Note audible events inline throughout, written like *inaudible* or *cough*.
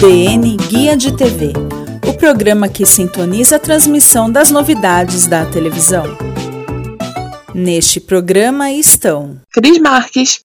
DN Guia de TV o programa que sintoniza a transmissão das novidades da televisão. Neste programa estão Cris Marques,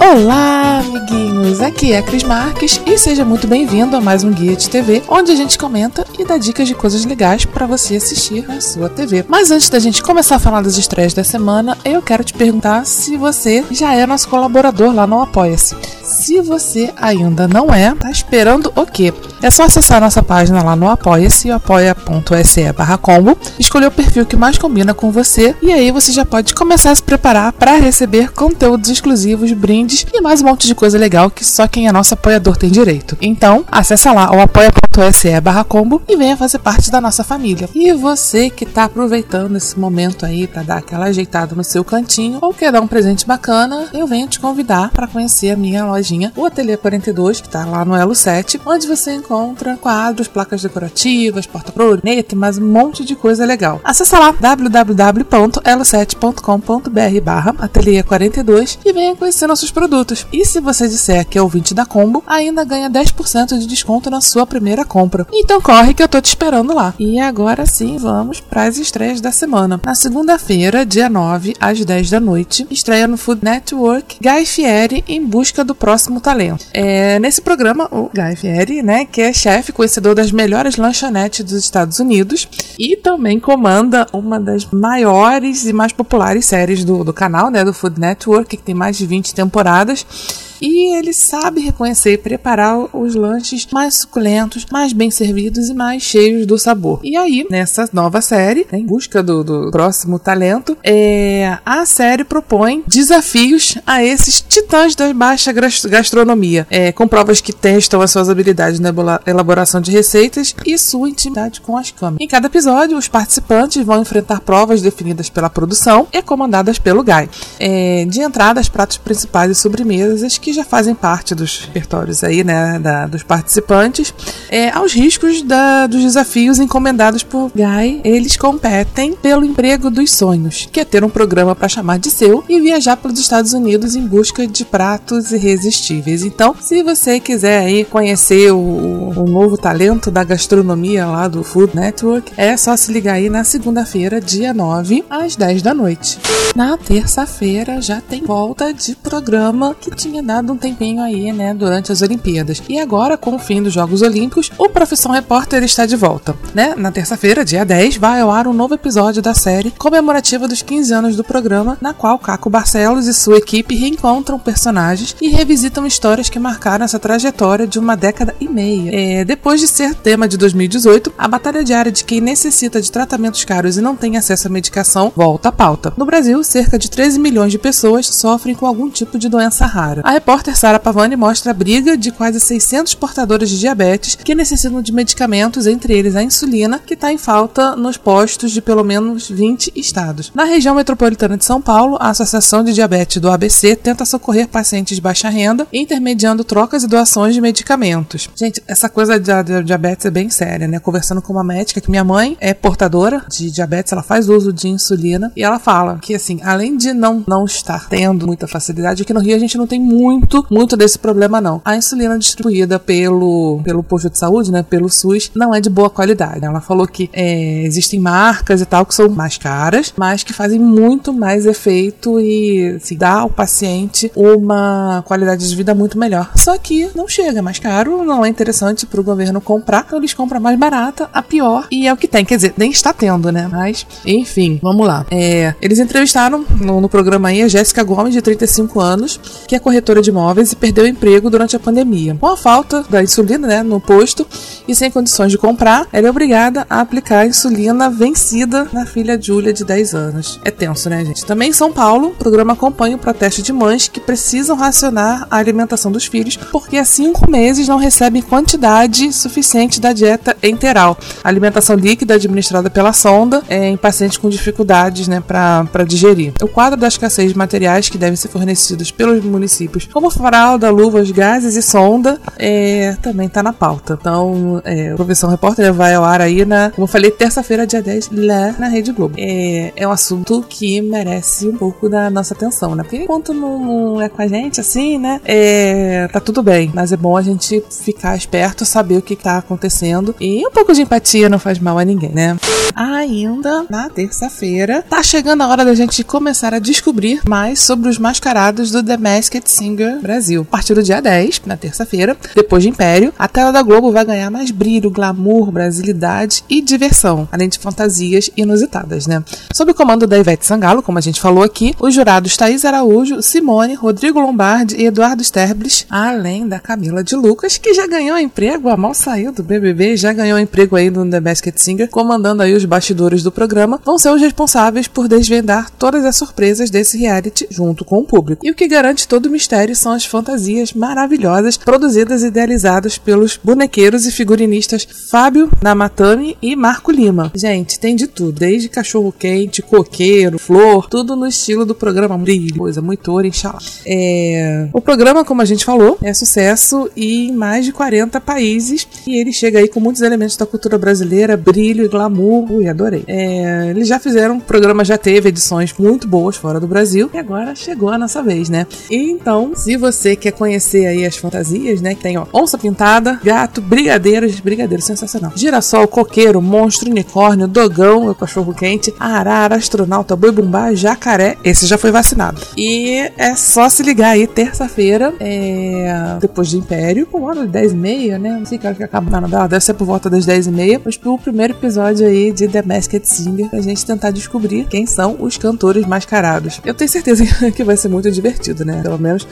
Olá, amiguinhos! Aqui é a Cris Marques e seja muito bem-vindo a mais um Guia de TV, onde a gente comenta e dá dicas de coisas legais para você assistir na sua TV. Mas antes da gente começar a falar das estreias da semana, eu quero te perguntar se você já é nosso colaborador lá no Apoia-se. Se você ainda não é, tá esperando o quê? É só acessar nossa página lá no Apoia-se, apoia.se combo, escolher o perfil que mais combina com você e aí você já pode começar a se preparar para receber conteúdos exclusivos, brindes e mais um monte de coisa legal que só quem é nosso apoiador tem direito. Então, acessa lá o apoia.se combo e venha fazer parte da nossa família. E você que está aproveitando esse momento aí para dar aquela ajeitada no seu cantinho ou quer dar um presente bacana, eu venho te convidar para conhecer a minha lojinha, o Ateliê 42, que está lá no Elo 7, onde você encontra quadros, placas decorativas, porta-proneta e mais um monte de coisa legal. Acesse lá www.elo7.com.br barra Ateliê 42 e venha conhecer nossos produtos. E se você disser que é ouvinte da Combo, ainda ganha 10% de desconto na sua primeira compra. Então corre que eu tô te esperando lá. E agora sim, vamos para as estreias da semana. Na segunda-feira, dia 9, às 10 da noite, estreia no Food Network Guy Fieri em busca do próximo talento. É, nesse programa, o Guy Fieri, né, que é chefe conhecedor das melhores lanchonetes dos Estados Unidos e também comanda uma das maiores e mais populares séries do, do canal, né, do Food Network, que tem mais de 20 temporadas e ele sabe reconhecer e preparar os lanches mais suculentos, mais bem servidos e mais cheios do sabor. E aí, nessa nova série, em busca do, do próximo talento, é, a série propõe desafios a esses titãs da baixa gastronomia, é, com provas que testam as suas habilidades na elaboração de receitas e sua intimidade com as câmeras. Em cada episódio, os participantes vão enfrentar provas definidas pela produção e comandadas pelo Guy. É, de entrada, os pratos principais e sobremesas que já fazem parte dos repertórios aí, né, da, dos participantes, é, aos riscos da, dos desafios encomendados por Guy, eles competem pelo emprego dos sonhos, que é ter um programa para chamar de seu e viajar pelos Estados Unidos em busca de pratos irresistíveis. Então, se você quiser aí conhecer o, o novo talento da gastronomia lá do Food Network, é só se ligar aí na segunda-feira, dia 9, às 10 da noite. Na terça-feira já tem volta de programa que tinha dado um tempinho aí, né, durante as Olimpíadas. E agora, com o fim dos Jogos Olímpicos, o Profissão Repórter está de volta, né? Na terça-feira, dia 10, vai ao ar um novo episódio da série comemorativa dos 15 anos do programa, na qual Caco Barcelos e sua equipe reencontram personagens e revisitam histórias que marcaram essa trajetória de uma década e meia. É, depois de ser tema de 2018, a batalha diária de quem necessita de tratamentos caros e não tem acesso à medicação volta à pauta. No Brasil, cerca de 13 milhões de pessoas sofrem com algum tipo de doença rara. A repórter Sara Pavani mostra a briga de quase 600 portadores de diabetes que necessitam de medicamentos, entre eles a insulina, que está em falta nos postos de pelo menos 20 estados. Na região metropolitana de São Paulo, a Associação de Diabetes do ABC tenta socorrer pacientes de baixa renda, intermediando trocas e doações de medicamentos. Gente, essa coisa de diabetes é bem séria, né? Conversando com uma médica que minha mãe é portadora de diabetes, ela faz uso de insulina e ela fala que assim, além de não não estar tendo muita facilidade, aqui no Rio a gente não tem muito muito desse problema não. A insulina distribuída pelo pelo posto de saúde, né, pelo SUS, não é de boa qualidade. Ela falou que é, existem marcas e tal que são mais caras, mas que fazem muito mais efeito e assim, dá ao paciente uma qualidade de vida muito melhor. Só que não chega, é mais caro, não é interessante para o governo comprar, então eles compram mais barata, a pior, e é o que tem. Quer dizer, nem está tendo, né? Mas, enfim, vamos lá. É, eles entrevistaram no, no programa aí a Jéssica Gomes, de 35 anos, que é corretora de móveis e perdeu o emprego durante a pandemia. Com a falta da insulina né, no posto e sem condições de comprar, ela é obrigada a aplicar a insulina vencida na filha Júlia, de 10 anos. É tenso, né, gente? Também em São Paulo, o programa acompanha o protesto de mães que precisam racionar a alimentação dos filhos porque há cinco meses não recebem quantidade suficiente da dieta enteral. A alimentação líquida administrada pela sonda é, em pacientes com dificuldades né, para digerir. O quadro da escassez de materiais que devem ser fornecidos pelos municípios, como fralda, luvas, gases e sonda, é, também está na pauta. Então, é, o Profissão Repórter vai ao ar aí na, como eu falei, terça-feira, dia 10, lá na Rede Globo. É, é um assunto que merece um pouco da nossa atenção, né? Porque enquanto não é com a gente assim, né? É, tá tudo bem, mas é bom a gente ficar esperto, saber o que tá acontecendo e um pouco de empatia não faz mal a ninguém, né? Ainda na terça-feira, tá chegando a hora da gente começar a descobrir mais sobre os mascarados do The Masked Singer Brasil. A partir do dia 10, na terça-feira, depois de Império, a tela da Globo vai ganhar mais brilho, glamour, brasilidade e diversão, além de fantasias inusitadas, né? Sob o comando da Ivete Sangalo, como a gente falou aqui, os jurados Thaís Araújo, Simone, Rodrigo Lombardi e Eduardo Sterblis, além da Camila de Lucas, que já ganhou emprego, a mal saiu do BBB, já ganhou emprego aí no The Masked Singer, comandando aí os bastidores do programa, vão ser os responsáveis por desvendar todas as surpresas desse reality junto com o público. E o que garante todo o mistério são as fantasias maravilhosas produzidas e idealizadas pelos bonequeiros e figurinistas Fábio Namatani e Marco Lima. Gente, tem de tudo, desde cachorro quente, coqueiro, flor, tudo no estilo do programa Brilho, coisa muito ouro, inshallah. É... O programa, como a gente falou, é sucesso em mais de 40 países e ele chega aí com muitos elementos da cultura brasileira, brilho e glamour. Ui, adorei. É... Eles já fizeram, o programa já teve edições muito boas fora do Brasil e agora chegou a nossa vez, né? Então, se você quer conhecer aí as fantasias, né, que tem ó, onça pintada, gato, brigadeiros, brigadeiro sensacional, girassol, coqueiro, monstro, unicórnio, dogão, o cachorro quente, arara, astronauta, boi bumbá, jacaré, esse já foi vacinado. E é só se ligar aí terça-feira, é... depois de Império, por hora de 10 e meia, né? Não sei que hora que acaba na novela, deve ser por volta das 10 e meia, mas pro primeiro episódio aí de The Masked Singer, pra gente tentar descobrir quem são os cantores mascarados. Eu tenho certeza *laughs* que vai ser muito divertido, né? Pelo menos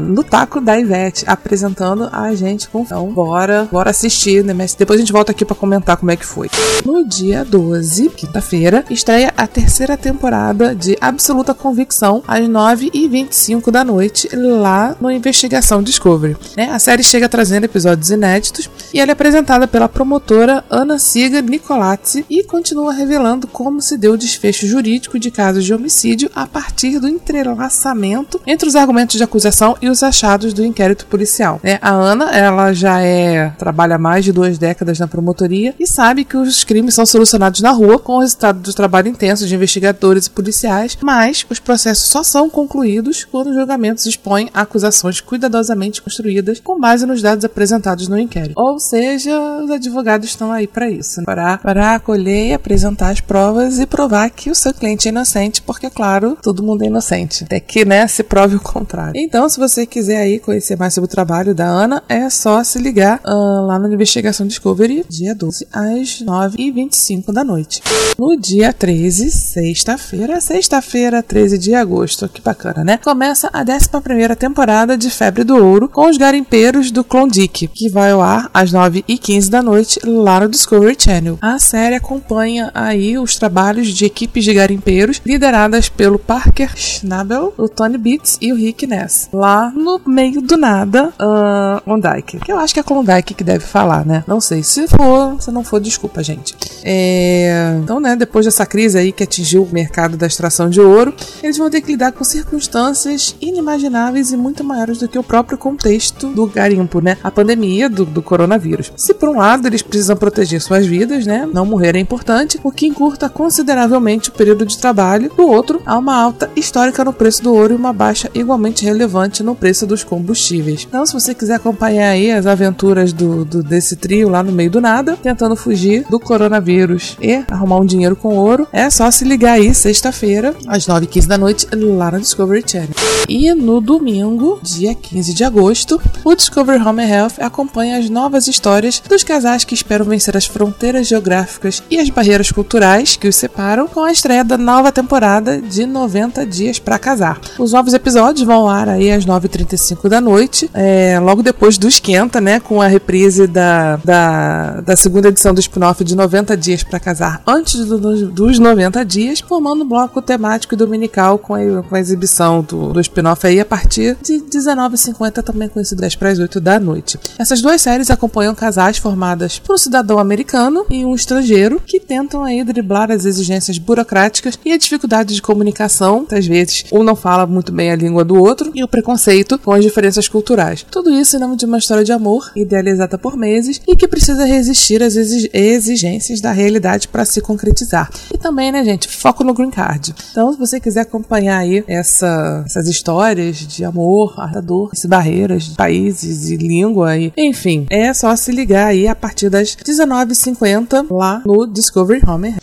no taco da Ivete, apresentando a gente com então, bora, bora assistir, né? Mas depois a gente volta aqui para comentar como é que foi. No dia 12, quinta-feira, estreia a terceira temporada de Absoluta Convicção, às 9h25 da noite, lá no Investigação Discovery. Né? A série chega trazendo episódios inéditos e ela é apresentada pela promotora Ana Siga Nicolazzi e continua revelando como se deu o desfecho jurídico de casos de homicídio a partir do entrelaçamento entre os argumentos de acusação e os achados do inquérito policial. Né? A Ana, ela já é trabalha mais de duas décadas na promotoria e sabe que os crimes são solucionados na rua com o resultado do trabalho intenso de investigadores e policiais, mas os processos só são concluídos quando os julgamentos expõem acusações cuidadosamente construídas com base nos dados apresentados no inquérito. Ou seja, os advogados estão aí para isso, para, para acolher e apresentar as provas e provar que o seu cliente é inocente, porque, claro, todo mundo é inocente. Até que, né, se prove o contrário. Então, se você quiser aí conhecer mais sobre o trabalho da Ana, é só se ligar uh, lá na Investigação Discovery, dia 12, às 9h25 da noite. No dia 13, sexta-feira, sexta-feira, 13 de agosto, que bacana, né? Começa a 11 temporada de Febre do Ouro com os garimpeiros do Klondike, que vai ao ar às 9h15 da noite lá no Discovery Channel. A série acompanha aí os trabalhos de equipes de garimpeiros lideradas pelo Parker Schnabel, o Tony Beats e o Rick Ness. Lá no meio do nada, uh, Klondike. Que eu acho que é Klondike que deve falar, né? Não sei. Se for, se não for, desculpa, gente. É... Então, né, depois dessa crise aí que atingiu o mercado da extração de ouro, eles vão ter que lidar com circunstâncias inimagináveis e muito maiores do que o próprio contexto do garimpo, né? A pandemia do, do coronavírus. Se por um lado eles precisam proteger suas vidas, né? Não morrer é importante, o que encurta consideravelmente o período de trabalho. Do outro, há uma alta histórica no preço do ouro e uma baixa igualmente relevante no preço dos combustíveis. Então, se você quiser acompanhar aí as aventuras do, do desse trio lá no meio do nada, tentando fugir do coronavírus e arrumar um dinheiro com ouro, é só se ligar aí sexta-feira, às 9h15 da noite, lá no Discovery Channel. E no domingo, dia 15 de agosto, o Discovery Home Health acompanha as novas histórias dos casais que esperam vencer as fronteiras geográficas e as barreiras culturais que os separam com a estreia da nova temporada de 90 Dias para Casar. Os novos episódios vão ao ar aí às 9h35 da noite, é, logo depois do Esquenta, né? Com a reprise da, da, da segunda edição do spin-off de 90 Dias para Casar antes do, dos 90 dias, formando um bloco temático e dominical com a, com a exibição do, do spin-off aí a partir de 19h50, também conhecido 10 para as 8 da noite. Essas duas séries acompanham casais formadas por um cidadão americano e um estrangeiro que tentam aí driblar as exigências burocráticas e a dificuldade de comunicação, às vezes um não fala muito bem a língua do outro, e o preconceito com as diferenças culturais. Tudo isso em nome de uma história de amor idealizada por meses e que precisa resistir às exigências da realidade para se concretizar. E também, né, gente, foco no green card. Então, se você quiser acompanhar aí essa, essas histórias de amor, dor, barreiras de países e língua, e, enfim, é só se ligar aí a partir das 19h50 lá no Discovery Home.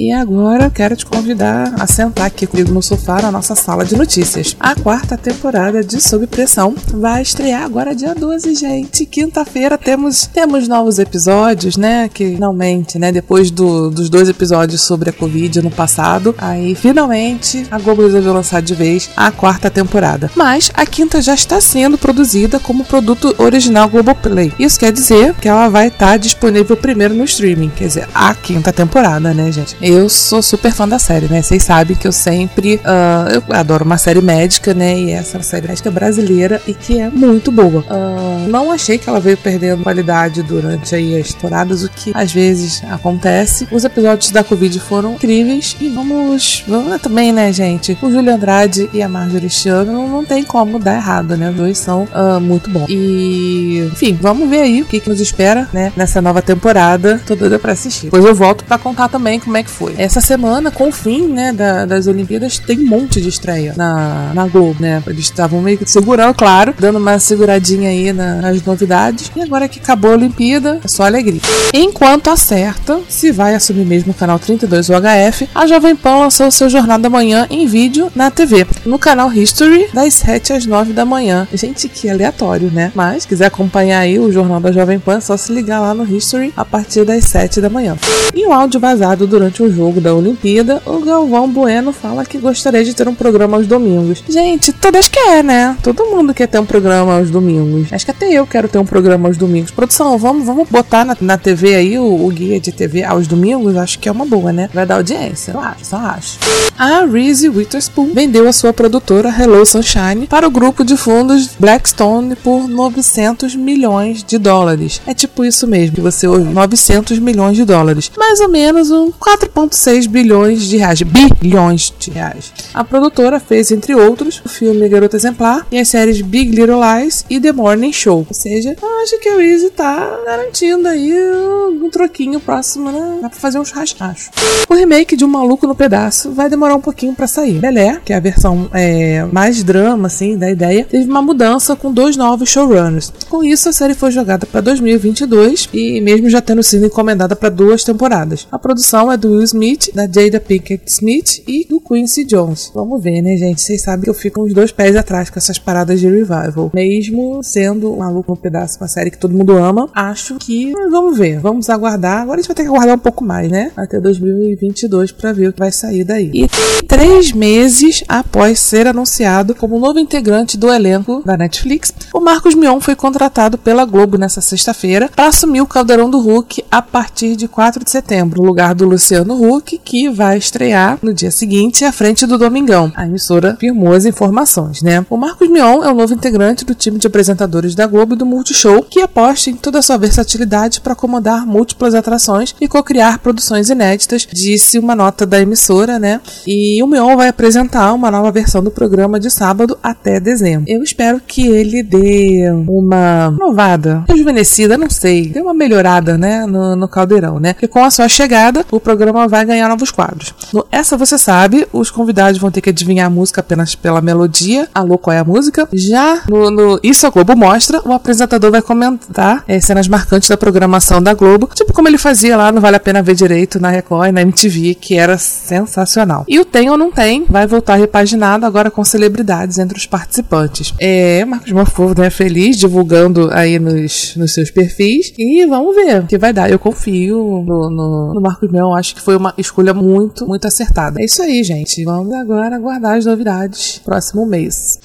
E agora quero te convidar a sentar aqui comigo no sofá na nossa sala de notícias. A quarta temporada de Sob Pressão vai estrear agora dia 12, gente. Quinta-feira temos temos novos episódios, né? Que finalmente, né? Depois do, dos dois episódios sobre a Covid no passado, aí finalmente a Globo resolveu lançar de vez a quarta temporada. Mas a quinta já está sendo produzida como produto original Globoplay. Isso quer dizer que ela vai estar disponível primeiro no streaming. Quer dizer, a quinta temporada, né, gente? Eu sou super fã da série, né? Vocês sabem que eu sempre. Uh, eu adoro uma série médica, né? E essa é uma série médica brasileira e que é muito boa. Uh, não achei que ela veio perdendo qualidade durante aí as temporadas, o que às vezes acontece. Os episódios da Covid foram incríveis e vamos. Vamos também, né, gente? O Júlio Andrade e a Marjorie Chiano não, não tem como dar errado, né? Os dois são uh, muito bons. E, enfim, vamos ver aí o que, que nos espera, né? Nessa nova temporada. Tô doida pra assistir. Depois eu volto pra contar também como é que foi. Essa semana, com o fim né, da, das Olimpíadas, tem um monte de estreia na, na Globo, né? Eles estavam meio que segurando, claro, dando uma seguradinha aí na, nas novidades. E agora que acabou a Olimpíada, é só alegria. Enquanto acerta se vai assumir mesmo o canal 32 UHF, a Jovem Pan lançou o seu Jornal da Manhã em vídeo na TV, no canal History, das 7 às 9 da manhã. Gente, que aleatório, né? Mas, quiser acompanhar aí o Jornal da Jovem Pan, é só se ligar lá no History a partir das 7 da manhã. E um áudio vazado durante o jogo da Olimpíada, o Galvão Bueno fala que gostaria de ter um programa aos domingos. Gente, todas quer, né? Todo mundo quer ter um programa aos domingos. Acho que até eu quero ter um programa aos domingos. Produção, vamos, vamos botar na, na TV aí o, o, guia de TV aos domingos? Acho que é uma boa, né? Vai dar audiência. Eu acho, só acho. A Reese Witherspoon vendeu a sua produtora Hello Sunshine para o grupo de fundos Blackstone por 900 milhões de dólares. É tipo isso mesmo que você ouve, 900 milhões de dólares. Mais ou menos um 4,6 6 bilhões de reais. Bilhões de reais. A produtora fez, entre outros, o filme Garota Exemplar e as séries Big Little Lies e The Morning Show. Ou seja, acho que a Reese tá garantindo aí um troquinho próximo, né? Dá pra fazer um churrasco. O remake de Um Maluco no Pedaço vai demorar um pouquinho para sair. Belé, que é a versão é, mais drama, assim, da ideia, teve uma mudança com dois novos showrunners. Com isso, a série foi jogada para 2022 e mesmo já tendo sido encomendada para duas temporadas. A produção é do Will Smith da Jada Pinkett Smith e do Quincy Jones. Vamos ver, né, gente? Vocês sabem que eu fico uns dois pés atrás com essas paradas de revival. Mesmo sendo um maluco um pedaço, uma série que todo mundo ama, acho que vamos ver, vamos aguardar. Agora a gente vai ter que aguardar um pouco mais, né? Até 2022 para ver o que vai sair daí. E três meses após ser anunciado como novo integrante do elenco da Netflix, o Marcos Mion foi contratado pela Globo nessa sexta-feira para assumir o Caldeirão do Hulk a partir de 4 de setembro, no lugar do Luciano Huck, que vai estrear no dia seguinte à frente do Domingão. A emissora firmou as informações, né? O Marcos Mion é o novo integrante do time de apresentadores da Globo e do Multishow, que aposta em toda a sua versatilidade para acomodar múltiplas atrações e co-criar produções inéditas, disse uma nota da emissora, né? E o Mion vai apresentar uma nova versão do programa de sábado até dezembro. Eu espero que ele dê uma novada, rejuvenescida, não sei, dê uma melhorada, né, no, no caldeirão, né? Porque com a sua chegada, o programa vai ganhar novos quadros. No Essa Você Sabe, os convidados vão ter que adivinhar a música apenas pela melodia. Alô, qual é a música? Já no, no Isso a Globo Mostra, o apresentador vai comentar é, cenas marcantes da programação da Globo, tipo como ele fazia lá no Vale a Pena Ver Direito, na Record e na MTV, que era sensacional. E o Tem ou Não Tem vai voltar repaginado agora com celebridades entre os participantes. É, Marcos Mofo, né, feliz, divulgando aí nos, nos seus perfis. E vamos ver o que vai dar. Eu confio no, no, no Marcos Mel, acho que foi foi uma escolha muito, muito acertada. É isso aí, gente. Vamos agora aguardar as novidades próximo mês.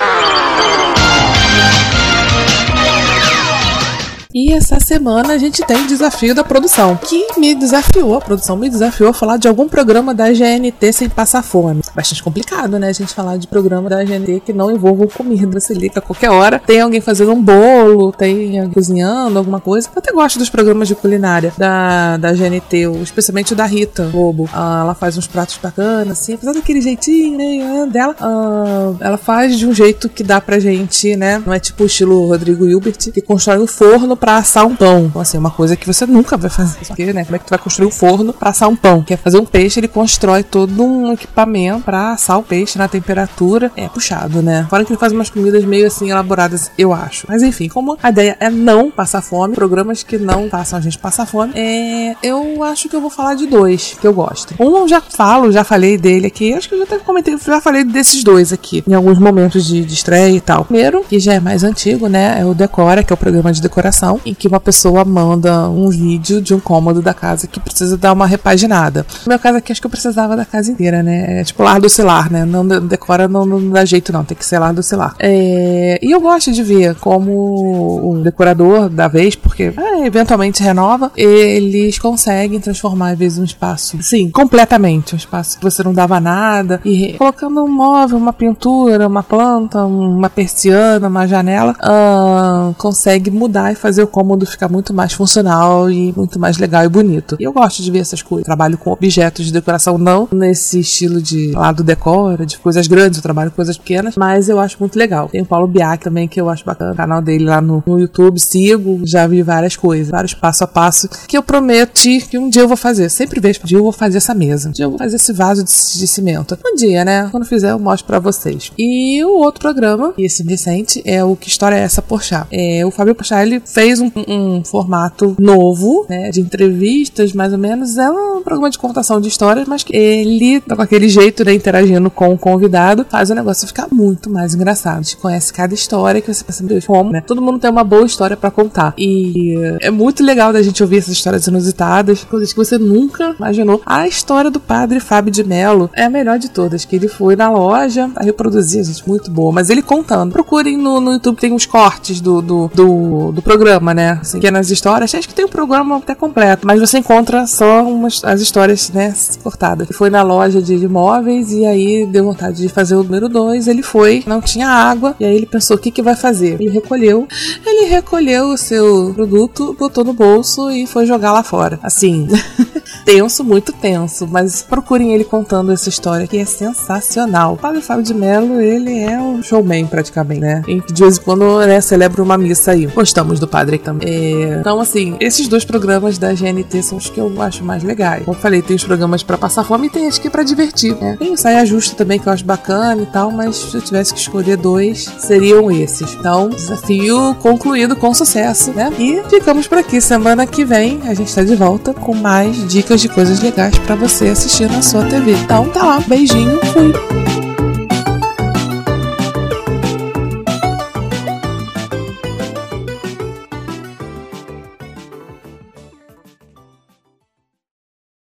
E essa semana a gente tem desafio da produção, que me desafiou, a produção me desafiou a falar de algum programa da GNT sem passar fome. Bastante complicado, né? A gente falar de programa da GNT que não envolvam comida. Você liga a qualquer hora, tem alguém fazendo um bolo, tem cozinhando, alguma coisa. Eu até gosto dos programas de culinária da, da GNT, especialmente o da Rita Lobo. Ah, ela faz uns pratos bacanas, assim, apesar daquele jeitinho, né, dela. Ah, ela faz de um jeito que dá pra gente, né? Não é tipo o estilo Rodrigo Hilbert, que constrói um forno para assar um pão. Então, assim, é uma coisa que você nunca vai fazer. Porque, né? Como é que tu vai construir um forno para assar um pão? Quer fazer um peixe, ele constrói todo um equipamento para assar o peixe na temperatura. É puxado, né? Fora que ele faz umas comidas meio assim elaboradas, eu acho. Mas enfim, como a ideia é não passar fome, programas que não façam a gente passar fome, é... eu acho que eu vou falar de dois que eu gosto. Um eu já falo, já falei dele aqui. Acho que eu já até comentei, já falei desses dois aqui em alguns momentos de, de estreia e tal. Primeiro, que já é mais antigo, né? É o Decora, que é o programa de decoração em que uma pessoa manda um vídeo de um cômodo da casa que precisa dar uma repaginada. No meu caso aqui, acho que eu precisava da casa inteira, né? É tipo lar do celular, né? Não decora, não, não dá jeito, não. Tem que ser lar do celular. É... E eu gosto de ver como o decorador da vez, porque é, eventualmente renova, eles conseguem transformar, às vezes, um espaço, sim, completamente. Um espaço que você não dava nada, e colocando um móvel, uma pintura, uma planta, uma persiana, uma janela, uh, consegue mudar e fazer o cômodo ficar muito mais funcional e muito mais legal e bonito. E eu gosto de ver essas coisas. Trabalho com objetos de decoração, não nesse estilo de lado decora, de coisas grandes, eu trabalho com coisas pequenas, mas eu acho muito legal. Tem o Paulo Biak também, que eu acho bacana, o canal dele lá no, no YouTube, sigo, já vi várias coisas, vários passo a passo, que eu prometi que um dia eu vou fazer. Sempre vejo, um dia eu vou fazer essa mesa, um dia eu vou fazer esse vaso de, de cimento. Um dia, né? Quando fizer, eu mostro pra vocês. E o outro programa, esse recente, é o Que História é Essa Porchat? É, o Fábio Porchat, ele fez um, um formato novo, né, de entrevistas, mais ou menos. Um programa de contação de histórias, mas que ele, com aquele jeito, né, interagindo com o convidado, faz o negócio ficar muito mais engraçado. A gente conhece cada história que você pensa, Deus, como, né? Todo mundo tem uma boa história para contar. E é muito legal da gente ouvir essas histórias inusitadas, coisas que você nunca imaginou. A história do padre Fábio de Mello é a melhor de todas, que ele foi na loja a reproduzir, gente, muito boa. Mas ele contando. Procurem no, no YouTube, tem uns cortes do, do, do, do programa, né? Assim, pequenas histórias. Acho que tem um programa até completo, mas você encontra só umas, as histórias, né, cortadas. Foi na loja de imóveis e aí deu vontade de fazer o número 2. Ele foi, não tinha água, e aí ele pensou: o que, que vai fazer? Ele recolheu, ele recolheu o seu produto, botou no bolso e foi jogar lá fora. Assim, *laughs* tenso, muito tenso, mas procurem ele contando essa história que é sensacional. O Padre Fábio de Mello, ele é um showman praticamente, né? E de vez em quando né, celebra uma missa aí. Gostamos do padre também. É... Então, assim, esses dois programas da GNT são os que eu acho mais legais. Como eu falei, tem os programas para passar fome e tem as que é pra divertir, né? Tem o Saia Justa também, que eu acho bacana e tal, mas se eu tivesse que escolher dois, seriam esses. Então, desafio concluído com sucesso, né? E ficamos por aqui. Semana que vem a gente tá de volta com mais dicas de coisas legais para você assistir na sua TV. Então tá lá, beijinho, fui!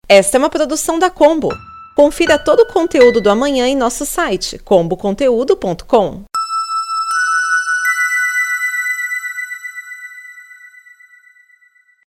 Esta é uma produção da Combo. Confira todo o conteúdo do amanhã em nosso site comboconteúdo.com.